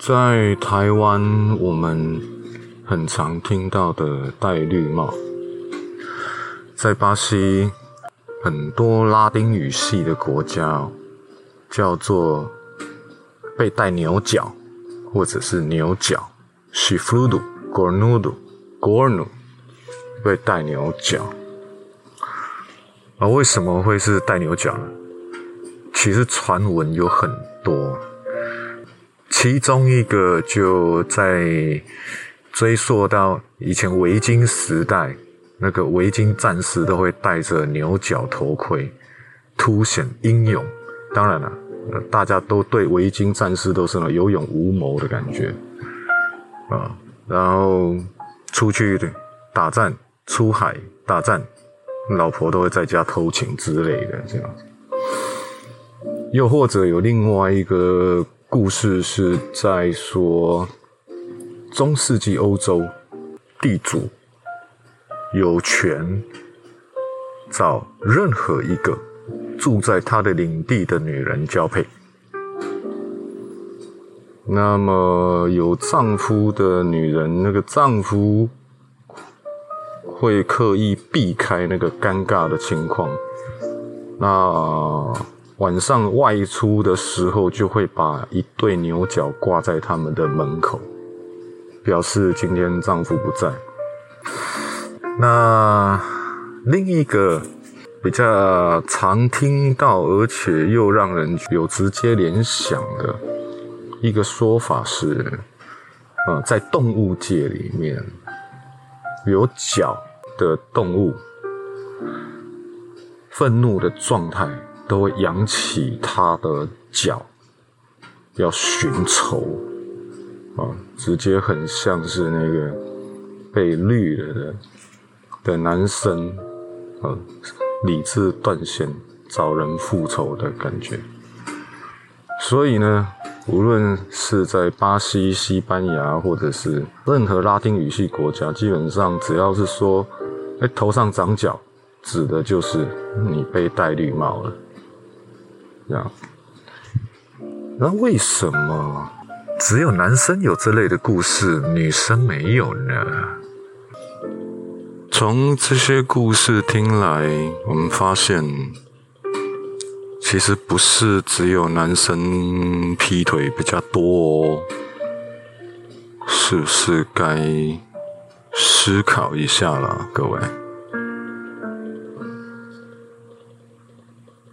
在台湾，我们很常听到的戴绿帽，在巴西很多拉丁语系的国家叫做被戴牛角，或者是牛角 s h i f r u d o g o r n u d o g o r n u 被戴牛角。啊，为什么会是戴牛角呢？其实传闻有很多。其中一个就在追溯到以前维京时代，那个维京战士都会戴着牛角头盔，凸显英勇。当然了，大家都对维京战士都是那有勇无谋的感觉啊。然后出去打战、出海打战，老婆都会在家偷情之类的这样。又或者有另外一个。故事是在说，中世纪欧洲地主有权找任何一个住在他的领地的女人交配。那么有丈夫的女人，那个丈夫会刻意避开那个尴尬的情况。那。晚上外出的时候，就会把一对牛角挂在他们的门口，表示今天丈夫不在。那另一个比较常听到，而且又让人有直接联想的一个说法是：呃，在动物界里面，有角的动物，愤怒的状态。都会扬起他的脚，要寻仇啊！直接很像是那个被绿了的的男生啊，理智断线，找人复仇的感觉。所以呢，无论是在巴西、西班牙，或者是任何拉丁语系国家，基本上只要是说“哎，头上长角”，指的就是你被戴绿帽了。那为什么只有男生有这类的故事，女生没有呢？从这些故事听来，我们发现，其实不是只有男生劈腿比较多哦，是不是该思考一下了，各位？